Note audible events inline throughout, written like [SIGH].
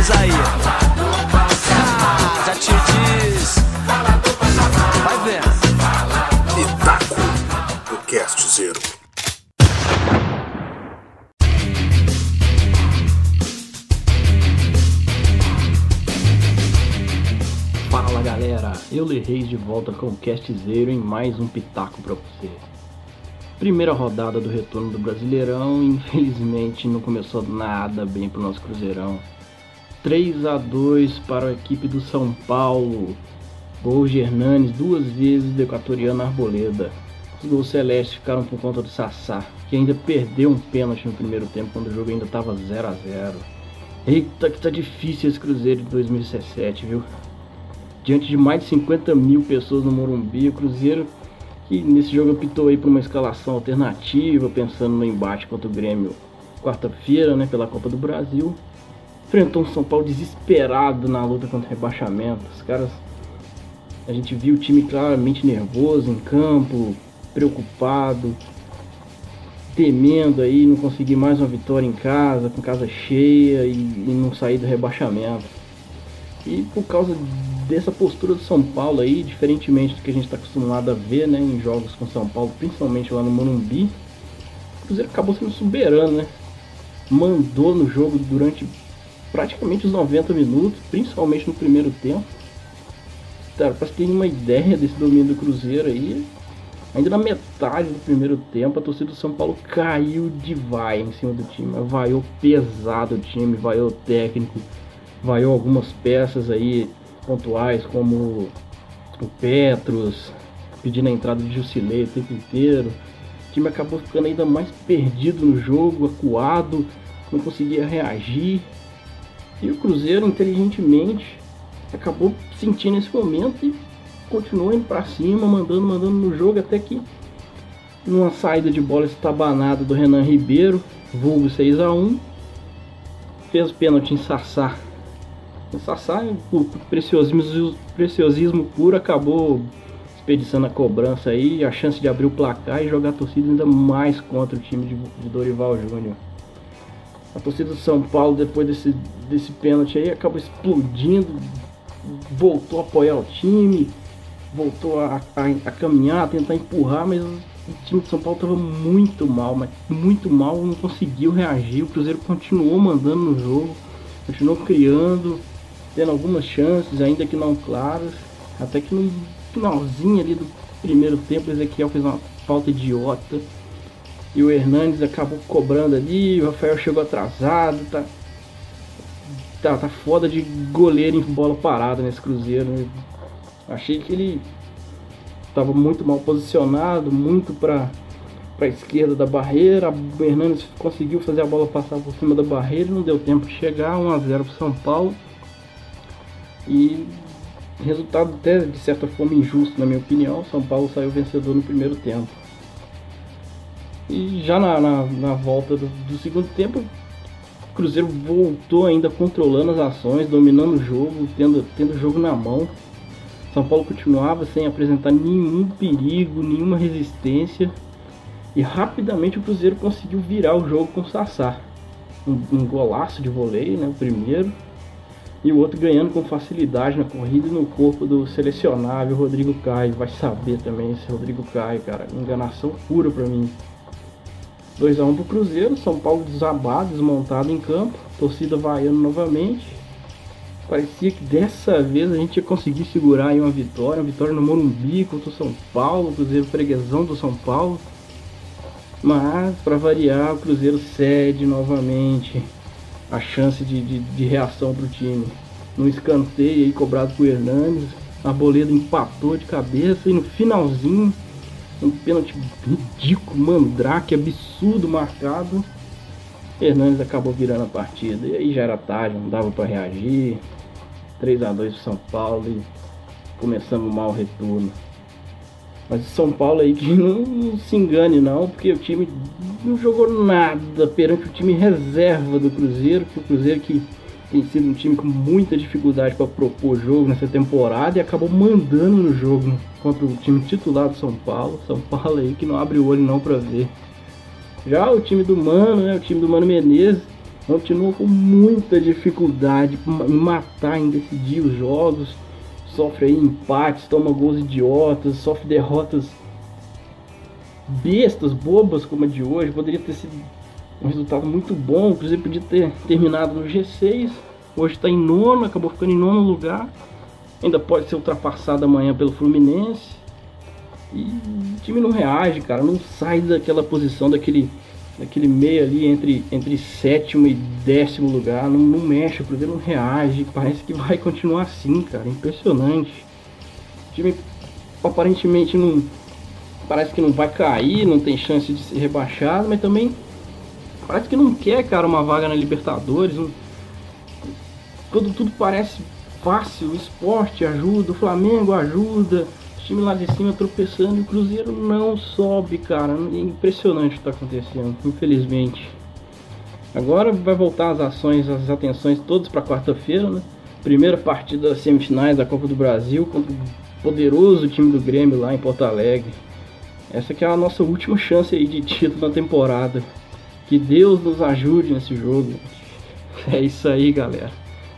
Faz aí. Ah, já te disse. Vai vendo. Pitaco do Cast Zero. Fala galera, eu Reis de volta com o Cast Zero em mais um Pitaco pra você. Primeira rodada do retorno do Brasileirão, infelizmente não começou nada bem pro nosso Cruzeirão. 3 a 2 para a equipe do São Paulo. Gol de Hernanes duas vezes do equatoriano Arboleda. Os gols celestes ficaram por conta do Sassá, que ainda perdeu um pênalti no primeiro tempo quando o jogo ainda estava 0 a 0 Eita que tá difícil esse Cruzeiro de 2017, viu? Diante de mais de 50 mil pessoas no Morumbi, o Cruzeiro que nesse jogo optou aí por uma escalação alternativa, pensando no embate contra o Grêmio quarta-feira, né, pela Copa do Brasil. Enfrentou um São Paulo desesperado na luta contra o rebaixamento. Os caras a gente viu o time claramente nervoso em campo, preocupado, temendo aí não conseguir mais uma vitória em casa, com casa cheia e, e não sair do rebaixamento. E por causa dessa postura do São Paulo aí, diferentemente do que a gente está acostumado a ver né, em jogos com São Paulo, principalmente lá no Morumbi, o Cruzeiro acabou sendo soberano, né? Mandou no jogo durante praticamente os 90 minutos, principalmente no primeiro tempo. Cara, para ter uma ideia desse domínio do Cruzeiro aí, ainda na metade do primeiro tempo, a torcida do São Paulo caiu de vai em cima do time. Vaiou pesado o time, vaiou técnico, vaiou algumas peças aí pontuais como o Petros, pedindo a entrada de Jusilei o tempo inteiro. O time acabou ficando ainda mais perdido no jogo, acuado, não conseguia reagir. E o Cruzeiro, inteligentemente, acabou sentindo esse momento e continuou indo para cima, mandando, mandando no jogo, até que numa saída de bola estabanada do Renan Ribeiro, vulgo 6 a 1 fez o pênalti em Sassá o Sassá, por preciosismo, preciosismo puro, acabou expedição a cobrança aí, a chance de abrir o placar e jogar a torcida ainda mais contra o time de Dorival Júnior. A torcida do São Paulo, depois desse, desse pênalti aí, acabou explodindo, voltou a apoiar o time, voltou a, a, a caminhar, a tentar empurrar, mas o time de São Paulo estava muito mal, mas muito mal, não conseguiu reagir. O Cruzeiro continuou mandando no jogo, continuou criando, tendo algumas chances, ainda que não claras, até que no finalzinho ali do primeiro tempo, o Ezequiel fez uma falta idiota e o Hernandes acabou cobrando ali, o Rafael chegou atrasado, tá, tá, tá foda de goleiro em bola parada nesse Cruzeiro. Né? Achei que ele estava muito mal posicionado, muito para para esquerda da barreira. O Hernandes conseguiu fazer a bola passar por cima da barreira, não deu tempo de chegar, 1 a 0 para São Paulo. E resultado até de certa forma injusto na minha opinião, São Paulo saiu vencedor no primeiro tempo. E já na, na, na volta do, do, segundo tempo, o Cruzeiro voltou ainda controlando as ações, dominando o jogo, tendo, tendo o jogo na mão. São Paulo continuava sem apresentar nenhum perigo, nenhuma resistência. E rapidamente o Cruzeiro conseguiu virar o jogo com o Sassá. Um, um golaço de voleio, né, o primeiro e o outro ganhando com facilidade na corrida e no corpo do selecionável Rodrigo Caio. Vai saber também esse Rodrigo Caio, cara. Enganação pura para mim. 2x1 um pro Cruzeiro, São Paulo desabado, desmontado em campo, torcida vaiando novamente. Parecia que dessa vez a gente ia conseguir segurar aí uma vitória, uma vitória no Morumbi contra o São Paulo, o Cruzeiro freguesão do São Paulo. Mas, para variar, o Cruzeiro cede novamente a chance de, de, de reação para o time. No escanteio aí cobrado por Hernandes, a Boleda empatou de cabeça e no finalzinho, um pênalti ridículo, mandrake, absurdo marcado. Hernandes acabou virando a partida. E aí já era tarde, não dava para reagir. 3 a 2 para São Paulo e começamos mal o retorno. Mas o São Paulo aí que [LAUGHS] não, não, se engane não, porque o time não jogou nada perante o time reserva do Cruzeiro, que o Cruzeiro que tem sido um time com muita dificuldade para propor jogo nessa temporada e acabou mandando no jogo contra o time titular do São Paulo. São Paulo aí que não abre o olho não para ver. Já o time do Mano, né, o time do Mano Menezes, continua com muita dificuldade em matar, em decidir os jogos, sofre aí empates, toma gols idiotas, sofre derrotas bestas, bobas como a de hoje. Poderia ter sido um resultado muito bom, o Cruzeiro podia ter terminado no G6, hoje está em nono, acabou ficando em nono lugar, ainda pode ser ultrapassado amanhã pelo Fluminense. E o time não reage, cara, não sai daquela posição, daquele, daquele meio ali entre, entre sétimo e décimo lugar, não, não mexe, o Cruzeiro não reage, parece que vai continuar assim, cara, impressionante. O time aparentemente não. Parece que não vai cair, não tem chance de ser rebaixado, mas também parece que não quer, cara, uma vaga na Libertadores. Não... Quando tudo parece fácil, o esporte ajuda, o Flamengo ajuda, time lá de cima tropeçando e o Cruzeiro não sobe, cara. É impressionante o que está acontecendo, infelizmente. Agora vai voltar as ações, as atenções todas para quarta-feira, né? Primeira partida das semifinais da Copa do Brasil contra o poderoso time do Grêmio lá em Porto Alegre. Essa que é a nossa última chance aí de título na temporada. Que Deus nos ajude nesse jogo. É isso aí, galera.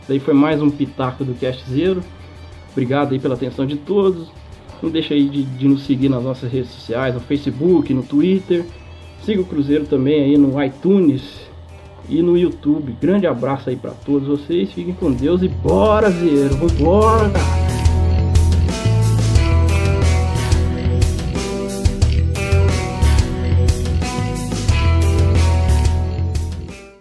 Daí foi mais um pitaco do Cast Zero. Obrigado aí pela atenção de todos. Não deixa aí de, de, nos seguir nas nossas redes sociais, no Facebook, no Twitter. Siga o Cruzeiro também aí no iTunes e no YouTube. Grande abraço aí para todos vocês. Fiquem com Deus e bora, Zero. Vambora, cara.